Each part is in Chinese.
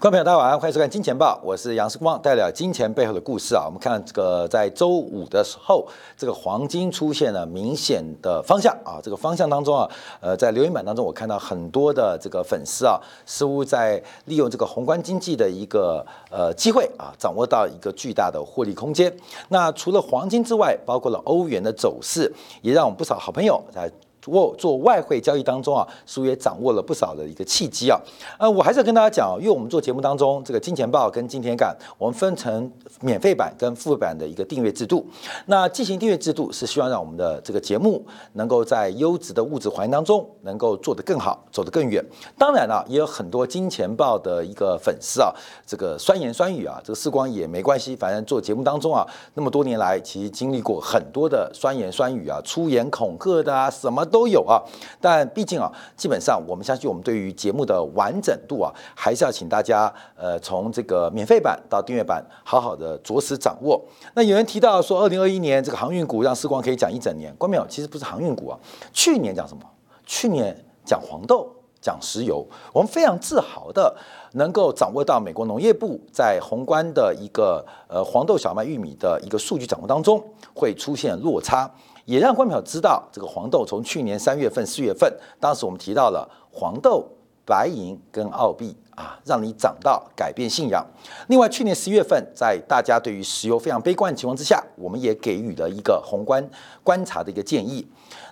观众朋友，大家晚上欢迎收看《金钱报》，我是杨世光，带来金钱背后的故事啊。我们看这个在周五的时候，这个黄金出现了明显的方向啊。这个方向当中啊，呃，在留言板当中，我看到很多的这个粉丝啊，似乎在利用这个宏观经济的一个呃机会啊，掌握到一个巨大的获利空间。那除了黄金之外，包括了欧元的走势，也让我们不少好朋友在。握做外汇交易当中啊，苏也掌握了不少的一个契机啊。呃，我还是要跟大家讲，因为我们做节目当中，这个金钱报跟金钱感，我们分成免费版跟付费版的一个订阅制度。那进行订阅制度是希望让我们的这个节目能够在优质的物质环境当中能够做得更好，走得更远。当然了，也有很多金钱报的一个粉丝啊，这个酸言酸语啊，这个时光也没关系，反正做节目当中啊，那么多年来其实经历过很多的酸言酸语啊，出言恐吓的啊，什么都。都有啊，但毕竟啊，基本上我们相信，我们对于节目的完整度啊，还是要请大家呃，从这个免费版到订阅版，好好的着实掌握。那有人提到说，二零二一年这个航运股让时光可以讲一整年，关没有？其实不是航运股啊，去年讲什么？去年讲黄豆，讲石油。我们非常自豪的能够掌握到美国农业部在宏观的一个呃黄豆、小麦、玉米的一个数据掌握当中，会出现落差。也让观众知道，这个黄豆从去年三月份、四月份，当时我们提到了黄豆、白银跟澳币啊，让你涨到改变信仰。另外，去年十月份，在大家对于石油非常悲观的情况之下，我们也给予了一个宏观观察的一个建议。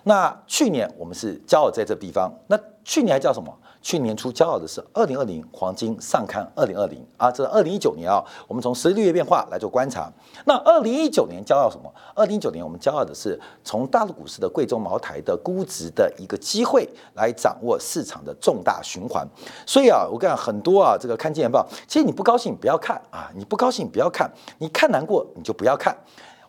那去年我们是骄傲在这地方，那去年还叫什么？去年初骄傲的是二零二零黄金上看二零二零啊，这是二零一九年啊，我们从十六月变化来做观察。那二零一九年骄傲什么？二零一九年我们骄傲的是从大陆股市的贵州茅台的估值的一个机会来掌握市场的重大循环。所以啊，我跟很多啊，这个看《金钱报》，其实你不高兴不要看啊，你不高兴不要看，你看难过你就不要看。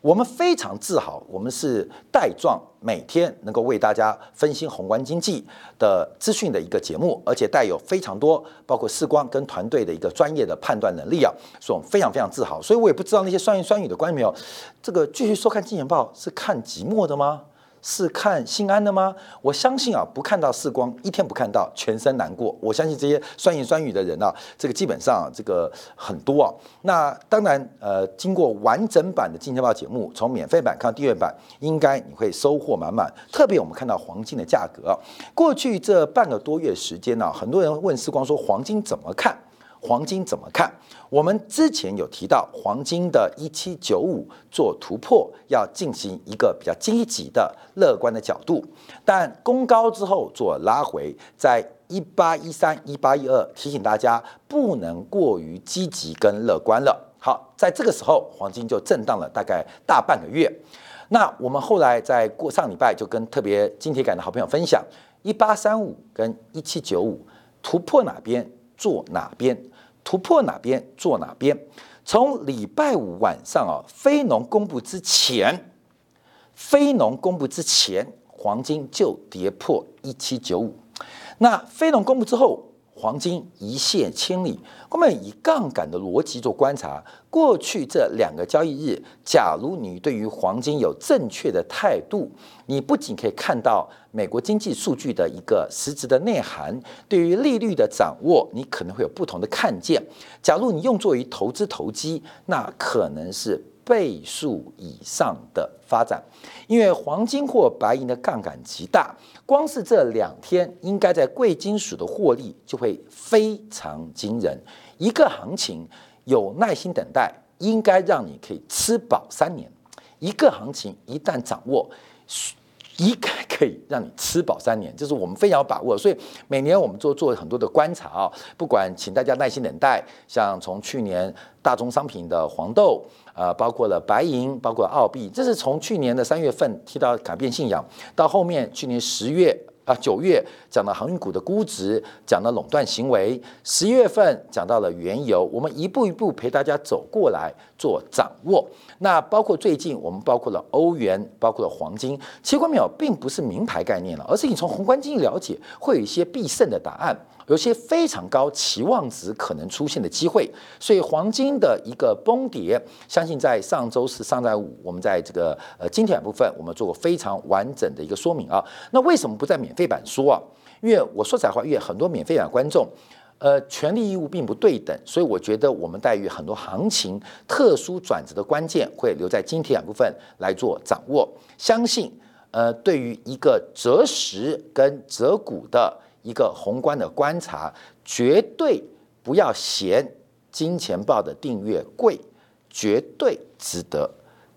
我们非常自豪，我们是带状每天能够为大家分析宏观经济的资讯的一个节目，而且带有非常多包括视光跟团队的一个专业的判断能力啊，所以我们非常非常自豪。所以我也不知道那些酸言酸语的观众朋友，这个继续收看《金钱报》是看寂寞的吗？是看心安的吗？我相信啊，不看到四光，一天不看到，全身难过。我相信这些酸言酸语的人啊，这个基本上这个很多啊。那当然，呃，经过完整版的《金钱报》节目，从免费版看到订阅版，应该你会收获满满。特别我们看到黄金的价格，过去这半个多月时间呢，很多人问四光说黄金怎么看？黄金怎么看？我们之前有提到黄金的一七九五做突破，要进行一个比较积极的乐观的角度，但攻高之后做拉回，在一八一三、一八一二，提醒大家不能过于积极跟乐观了。好，在这个时候，黄金就震荡了大概大半个月。那我们后来在过上礼拜就跟特别金铁杆的好朋友分享，一八三五跟一七九五突破哪边？做哪边突破哪边做哪边，从礼拜五晚上啊，非农公布之前，非农公布之前，黄金就跌破一七九五，那非农公布之后。黄金一泻千里。我们以杠杆的逻辑做观察，过去这两个交易日，假如你对于黄金有正确的态度，你不仅可以看到美国经济数据的一个实质的内涵，对于利率的掌握，你可能会有不同的看见。假如你用作于投资投机，那可能是。倍数以上的发展，因为黄金或白银的杠杆极大，光是这两天，应该在贵金属的获利就会非常惊人。一个行情有耐心等待，应该让你可以吃饱三年。一个行情一旦掌握，应该可以让你吃饱三年，这是我们非常有把握。所以每年我们做做很多的观察啊，不管请大家耐心等待，像从去年大宗商品的黄豆。呃，包括了白银，包括澳币，这是从去年的三月份提到改变信仰，到后面去年十月啊九月讲到航运股的估值，讲到垄断行为，十一月份讲到了原油，我们一步一步陪大家走过来做掌握。那包括最近我们包括了欧元，包括了黄金，其实关没有，并不是名牌概念了，而是你从宏观经济了解，会有一些必胜的答案。有些非常高期望值可能出现的机会，所以黄金的一个崩跌，相信在上周四、上周五，我们在这个呃今天部分，我们做过非常完整的一个说明啊。那为什么不在免费版说啊？因为我说实话，因为很多免费版观众，呃，权利义务并不对等，所以我觉得我们对于很多行情特殊转折的关键会留在今天两部分来做掌握。相信，呃，对于一个择时跟择股的一个宏观的观察，绝对不要嫌金钱豹的订阅贵，绝对值得，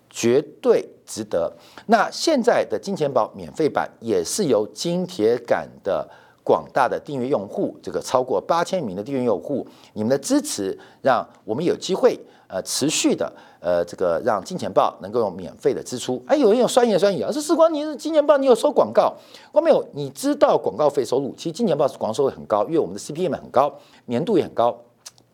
绝对值得。那现在的金钱豹免费版也是由金铁杆的。广大的订阅用户，这个超过八千名的订阅用户，你们的支持让我们有机会呃持续的呃这个让金钱豹能够用免费的支出。哎，有人有酸言酸语啊，说时光你金钱豹，你有收广告？我没有，你知道广告费收入，其实金钱豹是广告收入很高，因为我们的 CPM 很高，年度也很高。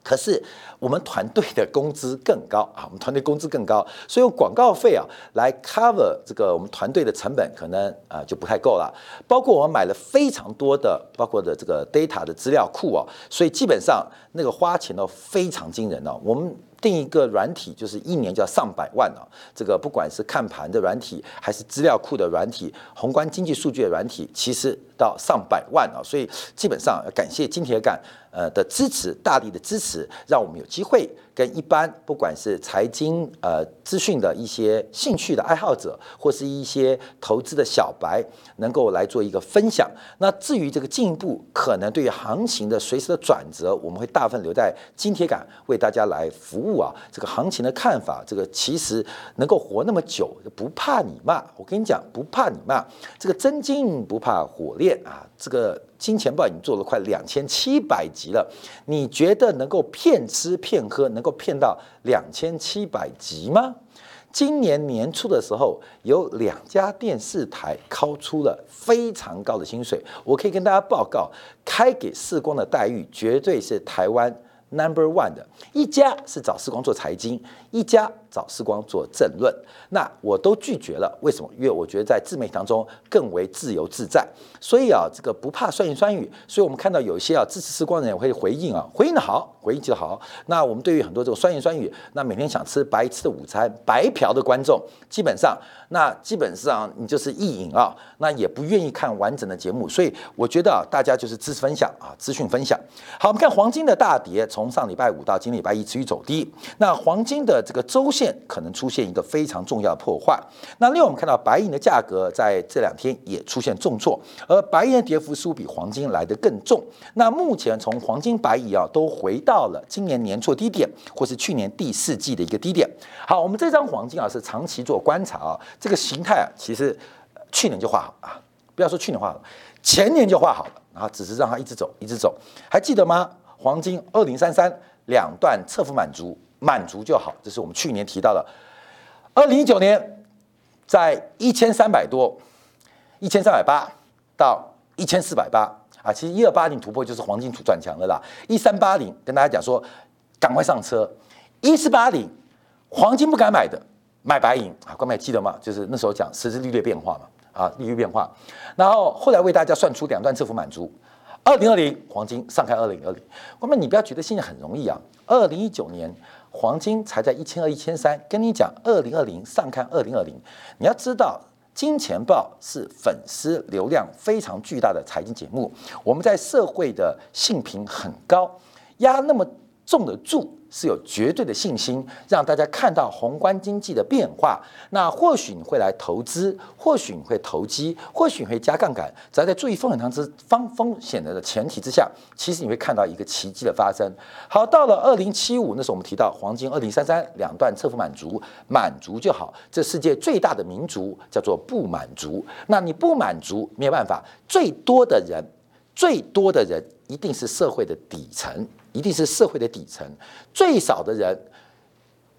可是我们团队的工资更高啊，我们团队工资更高，所以用广告费啊来 cover 这个我们团队的成本，可能啊就不太够了。包括我们买了非常多的，包括的这个 data 的资料库啊，所以基本上那个花钱都非常惊人哦。我们定一个软体，就是一年就要上百万啊。这个不管是看盘的软体，还是资料库的软体，宏观经济数据的软体，其实到上百万啊。所以基本上要感谢金铁杆。呃的支持，大力的支持，让我们有机会跟一般不管是财经呃资讯的一些兴趣的爱好者，或是一些投资的小白，能够来做一个分享。那至于这个进一步可能对于行情的随时的转折，我们会大部分留在金铁杆为大家来服务啊。这个行情的看法，这个其实能够活那么久，不怕你骂。我跟你讲，不怕你骂。这个真金不怕火炼啊，这个。金钱豹已经做了快两千七百集了，你觉得能够骗吃骗喝，能够骗到两千七百集吗？今年年初的时候，有两家电视台掏出了非常高的薪水，我可以跟大家报告，开给世光的待遇绝对是台湾 number one 的，一家是找世光做财经，一家。找时光做政论，那我都拒绝了。为什么？因为我觉得在自媒体当中更为自由自在。所以啊，这个不怕酸言酸语。所以我们看到有一些啊支持时光的人会回应啊，回应的好，回应的好。那我们对于很多这种酸言酸语，那每天想吃白吃的午餐、白嫖的观众，基本上那基本上你就是意淫啊，那也不愿意看完整的节目。所以我觉得啊，大家就是知识分享啊，资讯分享。好，我们看黄金的大跌，从上礼拜五到今礼拜一持续走低。那黄金的这个周。线可能出现一个非常重要的破坏。那另外我们看到白银的价格在这两天也出现重挫，而白银的跌幅似乎比黄金来得更重。那目前从黄金、白银啊都回到了今年年初低点，或是去年第四季的一个低点。好，我们这张黄金啊是长期做观察啊，这个形态啊其实去年就画好啊，不要说去年画好，前年就画好了然后，只是让它一直走，一直走。还记得吗？黄金二零三三两段侧幅满足。满足就好，这是我们去年提到的。二零一九年在一千三百多，一千三百八到一千四百八啊，其实一二八零突破就是黄金土转强了啦。一三八零跟大家讲说，赶快上车。一四八零黄金不敢买的，买白银啊，各位还记得吗？就是那时候讲实质利率变化嘛，啊，利率变化。然后后来为大家算出两段支付满足。二零二零黄金上看二零二零，各位你不要觉得现在很容易啊，二零一九年。黄金才在一千二、一千三，跟你讲，二零二零上看二零二零，你要知道，金钱豹是粉丝流量非常巨大的财经节目，我们在社会的性评很高，压那么重的注。是有绝对的信心，让大家看到宏观经济的变化。那或许你会来投资，或许你会投机，或许你会加杠杆。只要在注意风险投资方风险的前提之下，其实你会看到一个奇迹的发生。好，到了二零七五，那时候我们提到黄金二零三三两段侧幅满足，满足就好。这世界最大的民族叫做不满足。那你不满足没有办法，最多的人，最多的人一定是社会的底层。一定是社会的底层，最少的人，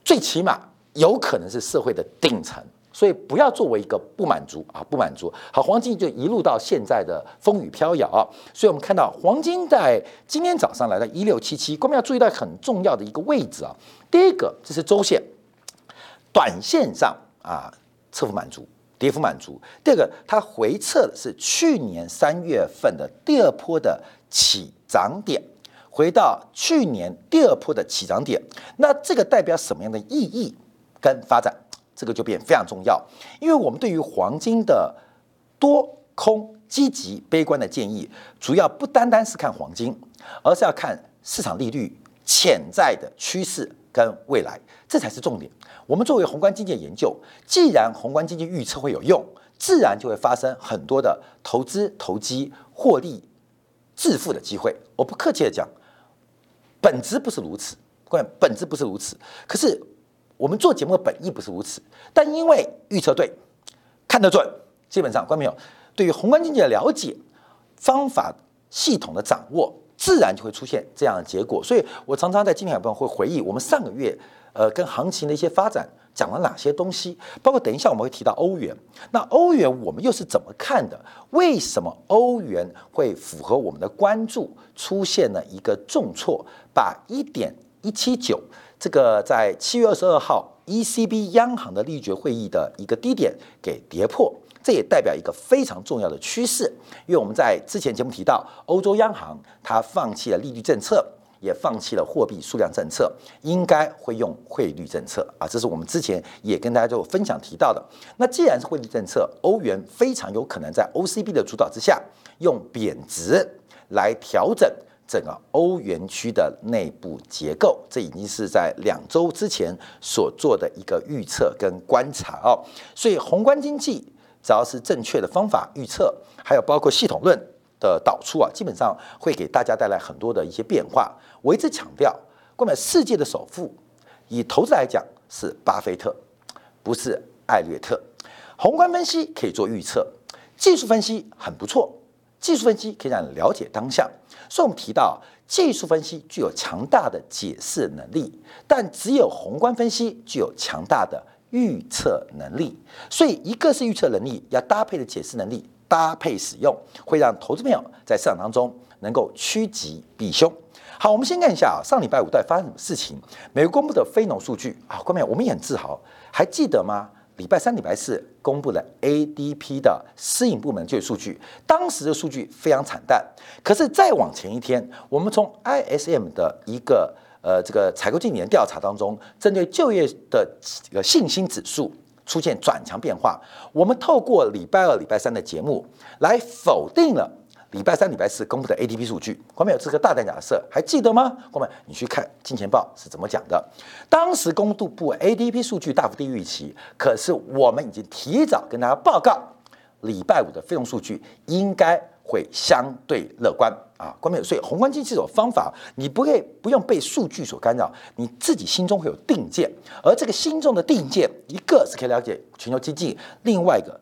最起码有可能是社会的顶层，所以不要作为一个不满足啊，不满足。好，黄金就一路到现在的风雨飘摇啊，所以我们看到黄金在今天早上来到一六七七，我们要注意到很重要的一个位置啊。第一个，这是周线，短线上啊，侧幅满足，跌幅满足。第二个，它回撤的是去年三月份的第二波的起涨点。回到去年第二波的起涨点，那这个代表什么样的意义跟发展？这个就变非常重要，因为我们对于黄金的多空、积极、悲观的建议，主要不单单是看黄金，而是要看市场利率潜在的趋势跟未来，这才是重点。我们作为宏观经济研究，既然宏观经济预测会有用，自然就会发生很多的投资、投机、获利、致富的机会。我不客气的讲，本质不是如此，关键本质不是如此。可是我们做节目的本意不是如此，但因为预测对，看得准，基本上，观众朋友对于宏观经济的了解、方法系统的掌握，自然就会出现这样的结果。所以我常常在今天晚上会回忆我们上个月。呃，跟行情的一些发展讲了哪些东西？包括等一下我们会提到欧元。那欧元我们又是怎么看的？为什么欧元会符合我们的关注？出现了一个重挫，把一点一七九这个在七月二十二号 ECB 央行的利率会议的一个低点给跌破，这也代表一个非常重要的趋势。因为我们在之前节目提到，欧洲央行它放弃了利率政策。也放弃了货币数量政策，应该会用汇率政策啊，这是我们之前也跟大家做分享提到的。那既然是汇率政策，欧元非常有可能在 OCB 的主导之下，用贬值来调整整个欧元区的内部结构。这已经是在两周之前所做的一个预测跟观察哦。所以宏观经济只要是正确的方法预测，还有包括系统论。的导出啊，基本上会给大家带来很多的一些变化。我一直强调，购买世界的首富，以投资来讲是巴菲特，不是艾略特。宏观分析可以做预测，技术分析很不错，技术分析可以让你了解当下。所以我们提到，技术分析具有强大的解释能力，但只有宏观分析具有强大的预测能力。所以，一个是预测能力，要搭配的解释能力。搭配使用会让投资朋友在市场当中能够趋吉避凶。好，我们先看一下啊，上礼拜五到底发生什么事情？美国公布的非农数据啊，各位我们也很自豪，还记得吗？礼拜三、礼拜四公布了 ADP 的私营部门就业数据，当时的数据非常惨淡。可是再往前一天，我们从 ISM 的一个呃这个采购经理人调查当中，针对就业的这个信心指数。出现转强变化，我们透过礼拜二、礼拜三的节目来否定了礼拜三、礼拜四公布的 ADP 数据。后面有这个大胆假设，还记得吗？后面你去看《金钱报》是怎么讲的。当时公布部 ADP 数据大幅低于预期，可是我们已经提早跟大家报告，礼拜五的费用数据应该。会相对乐观啊，关键所以宏观经济这种方法，你不会不用被数据所干扰，你自己心中会有定见，而这个心中的定见，一个是可以了解全球经济，另外一个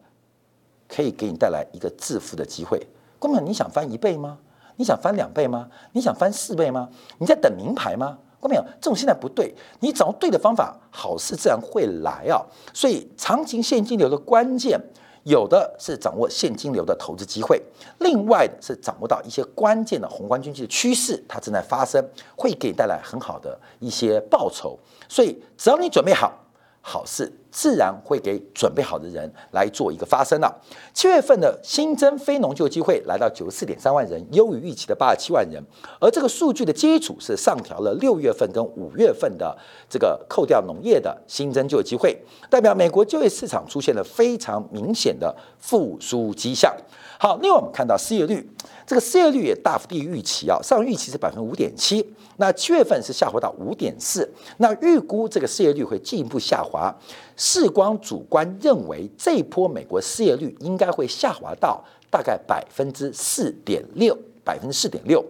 可以给你带来一个致富的机会。关键你想翻一倍吗？你想翻两倍吗？你想翻四倍吗？你在等名牌吗？关键这种现在不对，你找对的方法，好事自然会来啊。所以长期现金流的关键。有的是掌握现金流的投资机会，另外的是掌握到一些关键的宏观经济的趋势，它正在发生，会给你带来很好的一些报酬。所以只要你准备好，好事。自然会给准备好的人来做一个发声了。七月份的新增非农就业机会来到九十四点三万人，优于预期的八十七万人。而这个数据的基础是上调了六月份跟五月份的这个扣掉农业的新增就业机会，代表美国就业市场出现了非常明显的复苏迹象。好，另外我们看到失业率，这个失业率也大幅低于预期啊，上预期是百分之五点七，那七月份是下滑到五点四，那预估这个失业率会进一步下滑。世光主观认为，这一波美国失业率应该会下滑到大概百分之四点六，百分之四点六。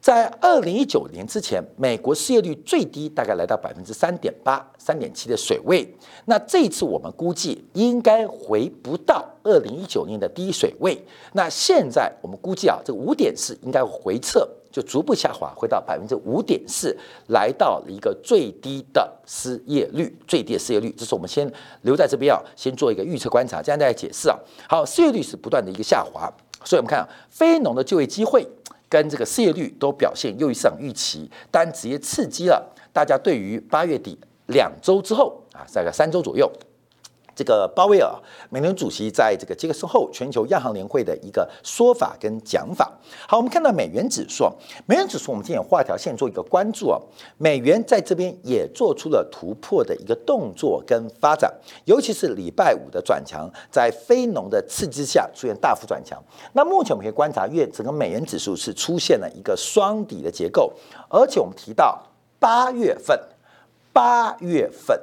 在二零一九年之前，美国失业率最低大概来到百分之三点八、三点七的水位。那这次我们估计应该回不到二零一九年的低水位。那现在我们估计啊，这五点四应该回撤，就逐步下滑，回到百分之五点四，来到了一个最低的失业率，最低的失业率。这是我们先留在这边啊，先做一个预测观察，这样再来解释啊。好，失业率是不断的一个下滑，所以我们看啊，非农的就业机会。跟这个失业率都表现优于市场预期，但直接刺激了大家对于八月底两周之后啊，大概三周左右这个鲍威尔，美联主席在这个杰克逊后全球央行年会的一个说法跟讲法。好，我们看到美元指数，美元指数我们今天画条线做一个关注啊。美元在这边也做出了突破的一个动作跟发展，尤其是礼拜五的转强，在非农的刺激下出现大幅转强。那目前我们可以观察，月整个美元指数是出现了一个双底的结构，而且我们提到八月份，八月份，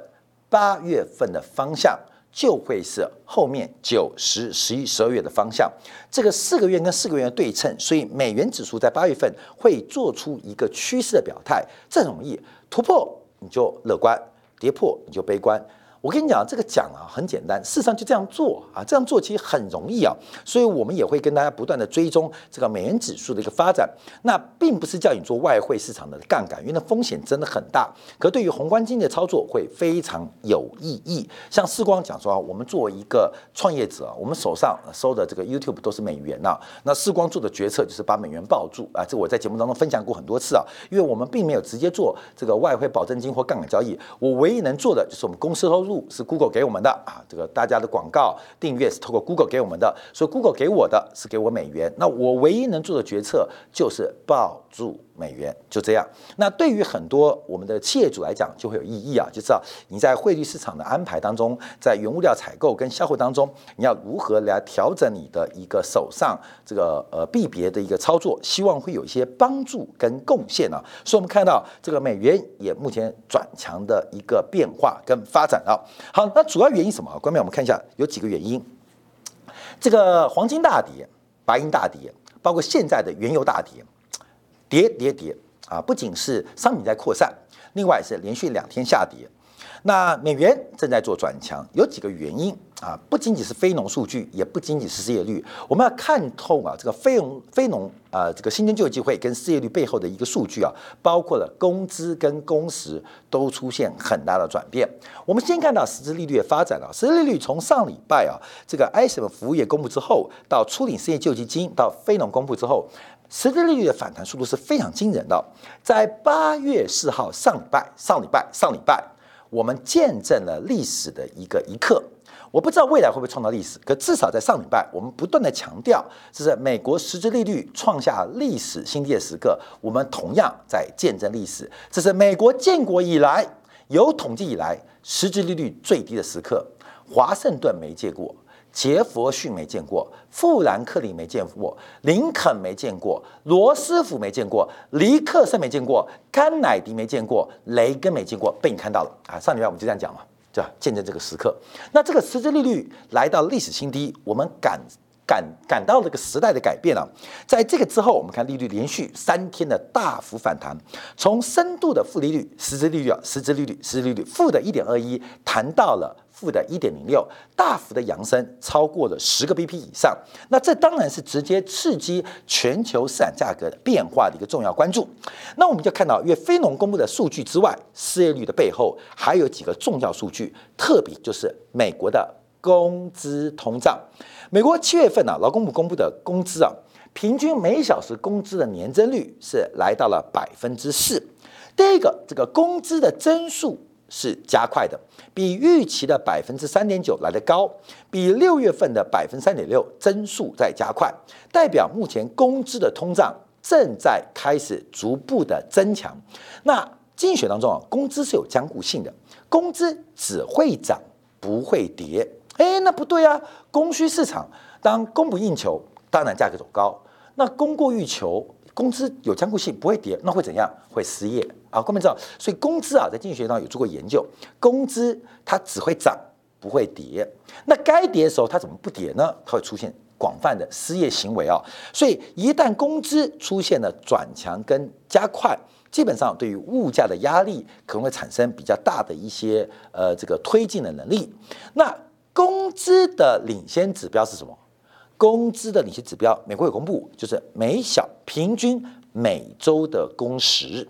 八月份的方向。就会是后面九、十、十一、十二月的方向，这个四个月跟四个月的对称，所以美元指数在八月份会做出一个趋势的表态，这很容易突破你就乐观，跌破你就悲观。我跟你讲，这个讲啊很简单，事实上就这样做啊，这样做其实很容易啊，所以我们也会跟大家不断的追踪这个美元指数的一个发展。那并不是叫你做外汇市场的杠杆，因为那风险真的很大。可对于宏观经济的操作会非常有意义。像世光讲说啊，我们作为一个创业者，我们手上收的这个 YouTube 都是美元呐。那世光做的决策就是把美元抱住啊，这我在节目当中分享过很多次啊，因为我们并没有直接做这个外汇保证金或杠杆交易，我唯一能做的就是我们公司收入。是 Google 给我们的啊，这个大家的广告订阅是透过 Google 给我们的，所以 Google 给我的是给我美元，那我唯一能做的决策就是抱住美元，就这样。那对于很多我们的企业主来讲就会有意义啊，就知道你在汇率市场的安排当中，在原物料采购跟销货当中，你要如何来调整你的一个手上这个呃币别的一个操作，希望会有一些帮助跟贡献啊。所以我们看到这个美元也目前转强的一个变化跟发展啊。好，那主要原因什么？关面我们看一下，有几个原因。这个黄金大跌，白银大跌，包括现在的原油大跌，跌跌跌啊！不仅是商品在扩散，另外是连续两天下跌。那美元正在做转强，有几个原因啊？不仅仅是非农数据，也不仅仅是失业率。我们要看透啊，这个非农非农啊，这个新增就业机会跟失业率背后的一个数据啊，包括了工资跟工时都出现很大的转变。我们先看到实质利率的发展啊，实质利率从上礼拜啊，这个 ISM 服务业公布之后，到初领失业救济金，到非农公布之后，实质利率的反弹速度是非常惊人的。在八月四号上礼拜，上礼拜，上礼拜。我们见证了历史的一个一刻，我不知道未来会不会创造历史，可至少在上礼拜，我们不断的强调，这是美国实质利率创下历史新低的时刻，我们同样在见证历史，这是美国建国以来有统计以来实质利率最低的时刻，华盛顿没见过。杰佛逊没见过，富兰克林没见过，林肯没见过，罗斯福没见过，尼克森没见过，甘乃迪没见过，雷根没见过，被你看到了啊！上礼拜我们就这样讲嘛，对吧？见证这个时刻，那这个实质利率来到历史新低，我们敢感感到这个时代的改变了。在这个之后，我们看利率连续三天的大幅反弹，从深度的负利率，实质利率啊，实质利率，实质利率负的一点二一，谈到了。负的一点零六，大幅的扬升，超过了十个 BP 以上。那这当然是直接刺激全球市场价格的变化的一个重要关注。那我们就看到，因为非农公布的数据之外，失业率的背后还有几个重要数据，特别就是美国的工资通胀。美国七月份呢，劳工部公布的工资啊，平均每小时工资的年增率是来到了百分之四。第一个，这个工资的增速。是加快的，比预期的百分之三点九来得高，比六月份的百分之三点六增速在加快，代表目前工资的通胀正在开始逐步的增强。那经济学当中啊，工资是有僵固性的，工资只会涨不会跌。哎，那不对啊，供需市场当供不应求，当然价格走高；那供过于求。工资有坚固性，不会跌，那会怎样？会失业啊！各位知道，所以工资啊，在经济学上有做过研究，工资它只会涨，不会跌。那该跌的时候，它怎么不跌呢？它会出现广泛的失业行为啊！所以一旦工资出现了转强跟加快，基本上对于物价的压力可能会产生比较大的一些呃这个推进的能力。那工资的领先指标是什么？工资的领先指标，美国有公布，就是每小平均每周的工时，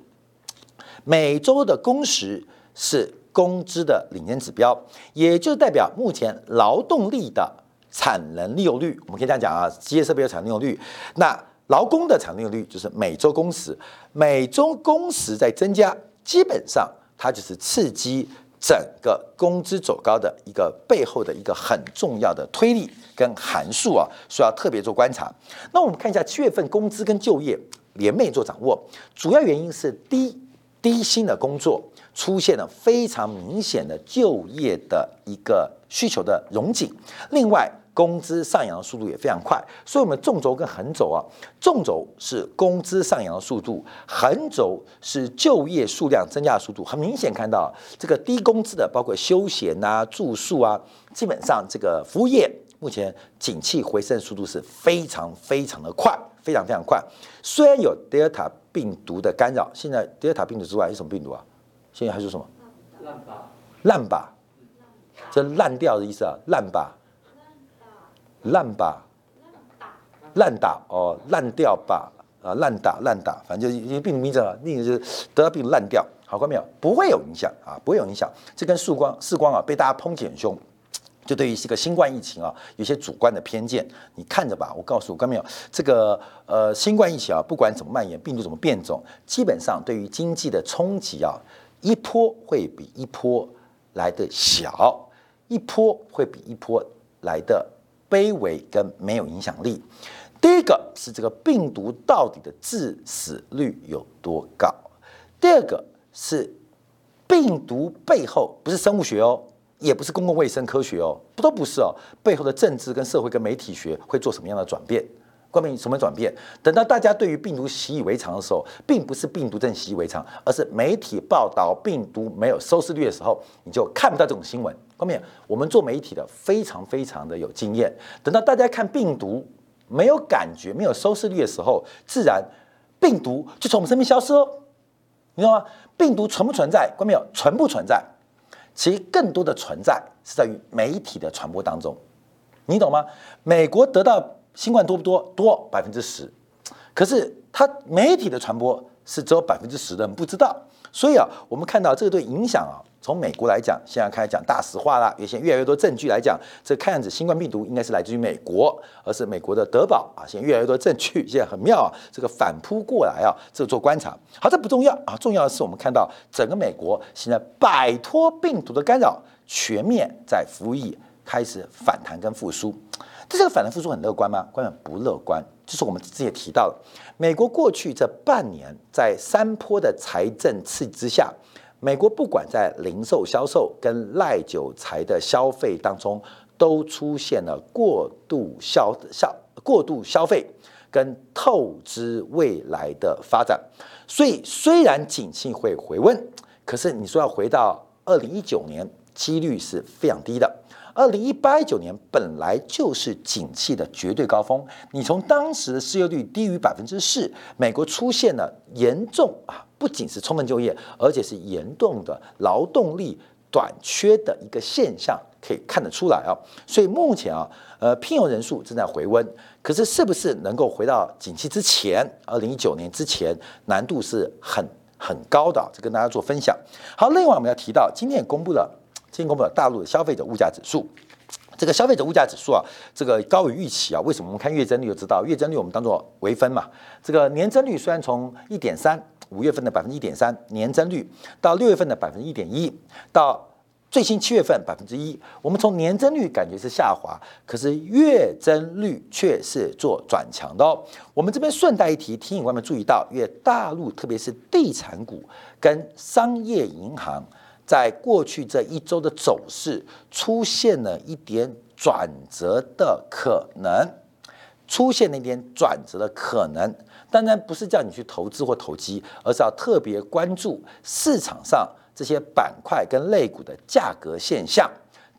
每周的工时是工资的领先指标，也就代表目前劳动力的产能利用率。我们可以这样讲啊，机械设备的产能利用率，那劳工的产能利用率就是每周工时，每周工时在增加，基本上它就是刺激整个工资走高的一个背后的一个很重要的推力跟函数啊，需要特别做观察。那我们看一下七月份工资跟就业联袂做掌握，主要原因是低低薪的工作出现了非常明显的就业的一个需求的融景，另外。工资上扬的速度也非常快，所以我们纵轴跟横轴啊，纵轴是工资上扬的速度，横轴是就业数量增加的速度。很明显看到这个低工资的，包括休闲啊、住宿啊，基本上这个服务业目前景气回升速度是非常非常的快，非常非常快。虽然有德尔塔病毒的干扰，现在德尔塔病毒之外有什么病毒啊？现在还是什么？烂吧，烂吧，这烂掉的意思啊，烂吧。烂吧，烂打哦，烂掉吧啊，烂打烂打，反正就是病名字啊，那个就是得了病烂掉，好过没有？不会有影响啊，不会有影响。这跟曙光视光啊被大家抨击很凶，就对于这个新冠疫情啊有些主观的偏见。你看着吧，我告诉我，看没有？这个呃新冠疫情啊，不管怎么蔓延，病毒怎么变种，基本上对于经济的冲击啊，一波会比一波来的小，一波会比一波来的。卑微跟没有影响力。第一个是这个病毒到底的致死率有多高？第二个是病毒背后不是生物学哦，也不是公共卫生科学哦，不都不是哦，背后的政治跟社会跟媒体学会做什么样的转变？关明什么转变？等到大家对于病毒习以为常的时候，并不是病毒正习以为常，而是媒体报道病毒没有收视率的时候，你就看不到这种新闻。后面，我们做媒体的非常非常的有经验。等到大家看病毒没有感觉、没有收视率的时候，自然病毒就从我们身边消失哦。你知道吗？病毒存不存在？关明有存不存在？其实更多的存在是在于媒体的传播当中。你懂吗？美国得到。新冠多不多？多百分之十，可是它媒体的传播是只有百分之十的人不知道，所以啊，我们看到这个对影响啊，从美国来讲，现在开始讲大实话了，有些越来越多证据来讲，这看样子新冠病毒应该是来自于美国，而是美国的德宝啊，现在越来越多证据，现在很妙啊，这个反扑过来啊，这做观察。好，这不重要啊，重要的是我们看到整个美国现在摆脱病毒的干扰，全面在服役开始反弹跟复苏。这个反弹复苏很乐观吗？观众不乐观。就是我们之前提到的，美国过去这半年在山坡的财政刺激之下，美国不管在零售销售跟赖酒财的消费当中，都出现了过度消消过度消费跟透支未来的发展。所以虽然景气会回温，可是你说要回到二零一九年，几率是非常低的。二零一八一九年本来就是景气的绝对高峰，你从当时的失业率低于百分之四，美国出现了严重啊，不仅是充分就业，而且是严重的劳动力短缺的一个现象，可以看得出来啊。所以目前啊，呃，聘用人数正在回温，可是是不是能够回到景气之前，二零一九年之前，难度是很很高的，这跟大家做分享。好，另外我们要提到，今天也公布了。今天公布了大陆的消费者物价指数，这个消费者物价指数啊，这个高于预期啊。为什么？我们看月增率就知道，月增率我们当做微分嘛。这个年增率虽然从一点三五月份的百分之一点三年增率，到六月份的百分之一点一，到最新七月份百分之一，我们从年增率感觉是下滑，可是月增率却是做转强的哦。我们这边顺带一提，提醒观众注意到，因为大陆特别是地产股跟商业银行。在过去这一周的走势出现了一点转折的可能，出现了一点转折的可能。当然不是叫你去投资或投机，而是要特别关注市场上这些板块跟类股的价格现象。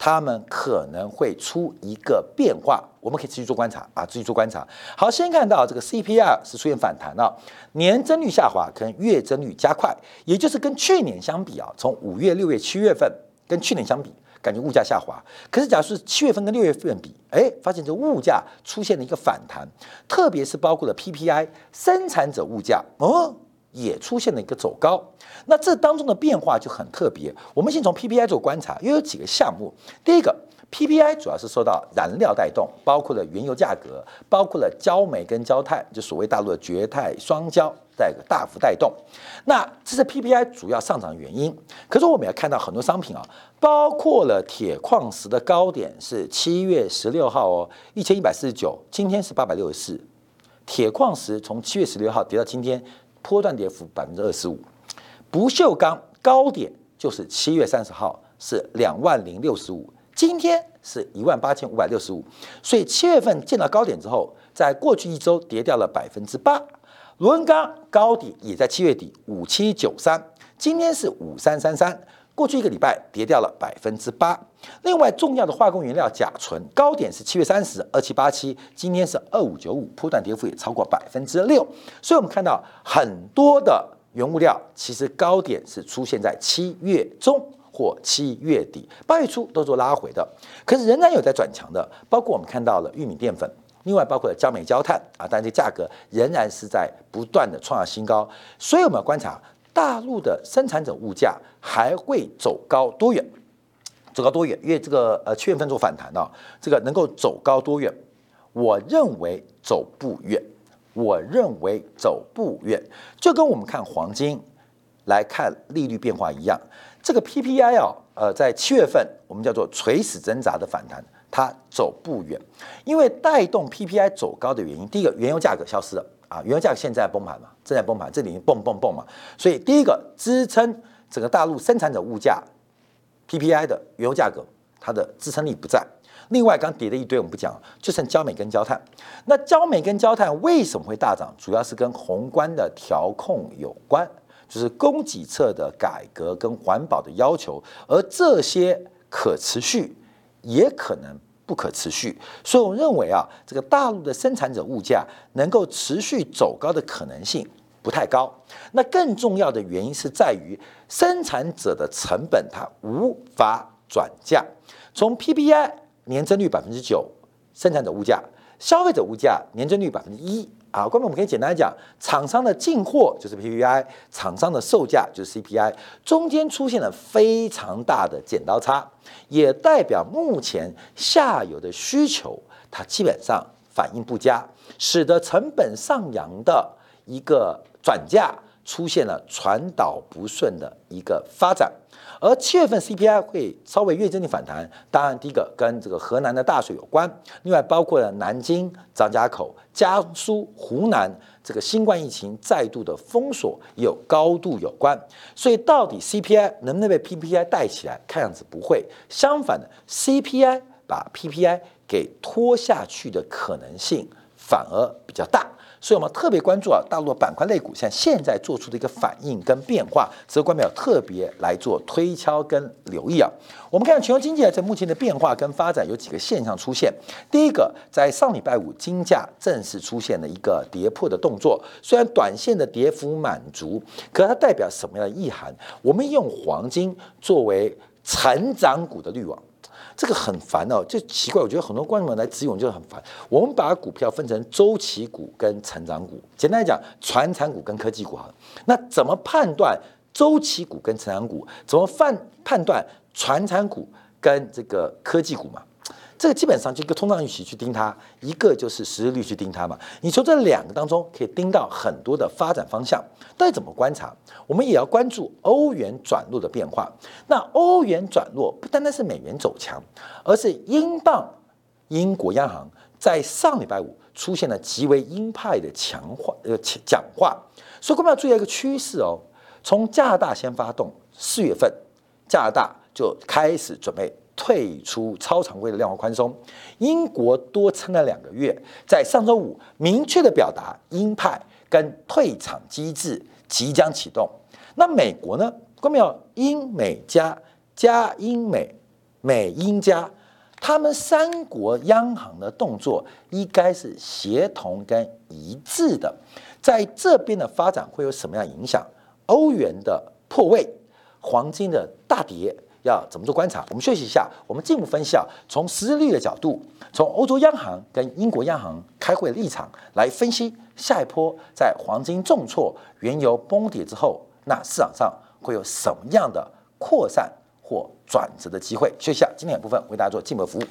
他们可能会出一个变化，我们可以持续做观察啊，持续做观察。好，先看到这个 CPI 是出现反弹了，年增率下滑，跟月增率加快，也就是跟去年相比啊，从五月、六月、七月份跟去年相比，感觉物价下滑。可是，假如是七月份跟六月份比，哎，发现这物价出现了一个反弹，特别是包括了 PPI 生产者物价哦。也出现了一个走高，那这当中的变化就很特别。我们先从 PPI 做观察，又有几个项目。第一个 PPI 主要是受到燃料带动，包括了原油价格，包括了焦煤跟焦炭，就所谓大陆的绝态双焦在大幅带动。那这是 PPI 主要上涨原因。可是我们要看到很多商品啊，包括了铁矿石的高点是七月十六号哦，一千一百四十九，今天是八百六十四。铁矿石从七月十六号跌到今天，波段跌幅百分之二十五。不锈钢高点就是七月三十号是两万零六十五，今天是一万八千五百六十五。所以七月份见到高点之后，在过去一周跌掉了百分之八。螺纹钢高点也在七月底五七九三，今天是五三三三。过去一个礼拜跌掉了百分之八。另外，重要的化工原料甲醇高点是七月三十二七八七，今天是二五九五，波段跌幅也超过百分之六。所以，我们看到很多的原物料其实高点是出现在七月中或七月底，八月初都做拉回的，可是仍然有在转强的，包括我们看到了玉米淀粉，另外包括了焦煤焦炭啊，但这价格仍然是在不断的创下新高。所以，我们要观察。大陆的生产者物价还会走高多远？走高多远？因为这个呃七月份做反弹啊，这个能够走高多远？我认为走不远。我认为走不远，就跟我们看黄金来看利率变化一样。这个 PPI 啊，呃，在七月份我们叫做垂死挣扎的反弹，它走不远，因为带动 PPI 走高的原因，第一个原油价格消失了。啊，原油价格现在崩盘嘛，正在崩盘，这里蹦蹦蹦嘛，所以第一个支撑整个大陆生产者物价 PPI 的原油价格，它的支撑力不在。另外，刚跌的一堆，我们不讲，就剩焦煤跟焦炭。那焦煤跟焦炭为什么会大涨？主要是跟宏观的调控有关，就是供给侧的改革跟环保的要求，而这些可持续，也可能。不可持续，所以我认为啊，这个大陆的生产者物价能够持续走高的可能性不太高。那更重要的原因是在于生产者的成本它无法转嫁。从 PPI 年增率百分之九，生产者物价、消费者物价年增率百分之一。啊，关众我们可以简单讲，厂商的进货就是 PPI，厂商的售价就是 CPI，中间出现了非常大的剪刀差，也代表目前下游的需求它基本上反应不佳，使得成本上扬的一个转嫁出现了传导不顺的一个发展。而七月份 CPI 会稍微月增的反弹，当然第一个跟这个河南的大水有关，另外包括了南京、张家口、江苏、湖南这个新冠疫情再度的封锁有高度有关。所以到底 CPI 能不能被 PPI 带起来？看样子不会，相反的，CPI 把 PPI 给拖下去的可能性反而比较大。所以，我们特别关注啊，大陆板块类股像现在做出的一个反应跟变化，值得观众特别来做推敲跟留意啊。我们看全球经济在目前的变化跟发展有几个现象出现。第一个，在上礼拜五，金价正式出现了一个跌破的动作，虽然短线的跌幅满足，可它代表什么样的意涵？我们用黄金作为成长股的滤网。这个很烦哦，就奇怪。我觉得很多观众们来咨询就很烦。我们把股票分成周期股跟成长股，简单来讲，传产股跟科技股好。那怎么判断周期股跟成长股？怎么判判断传产股跟这个科技股嘛？这个基本上就一个通胀预期去盯它，一个就是实时率去盯它嘛。你从这两个当中可以盯到很多的发展方向。到底怎么观察？我们也要关注欧元转弱的变化。那欧元转弱不单单是美元走强，而是英镑，英国央行在上礼拜五出现了极为鹰派的强化呃讲话。所以我们要注意一个趋势哦。从加拿大先发动，四月份加拿大就开始准备。退出超常规的量化宽松，英国多撑了两个月，在上周五明确的表达鹰派跟退场机制即将启动。那美国呢？关没有？英美加加英美美英加，他们三国央行的动作应该是协同跟一致的。在这边的发展会有什么样影响？欧元的破位，黄金的大跌。要怎么做观察？我们学习一下，我们进一步分析啊，从实际率的角度，从欧洲央行跟英国央行开会的立场来分析下一波在黄金重挫、原油崩跌之后，那市场上会有什么样的扩散或转折的机会。学习一下，今天的部分为大家做进一步服务。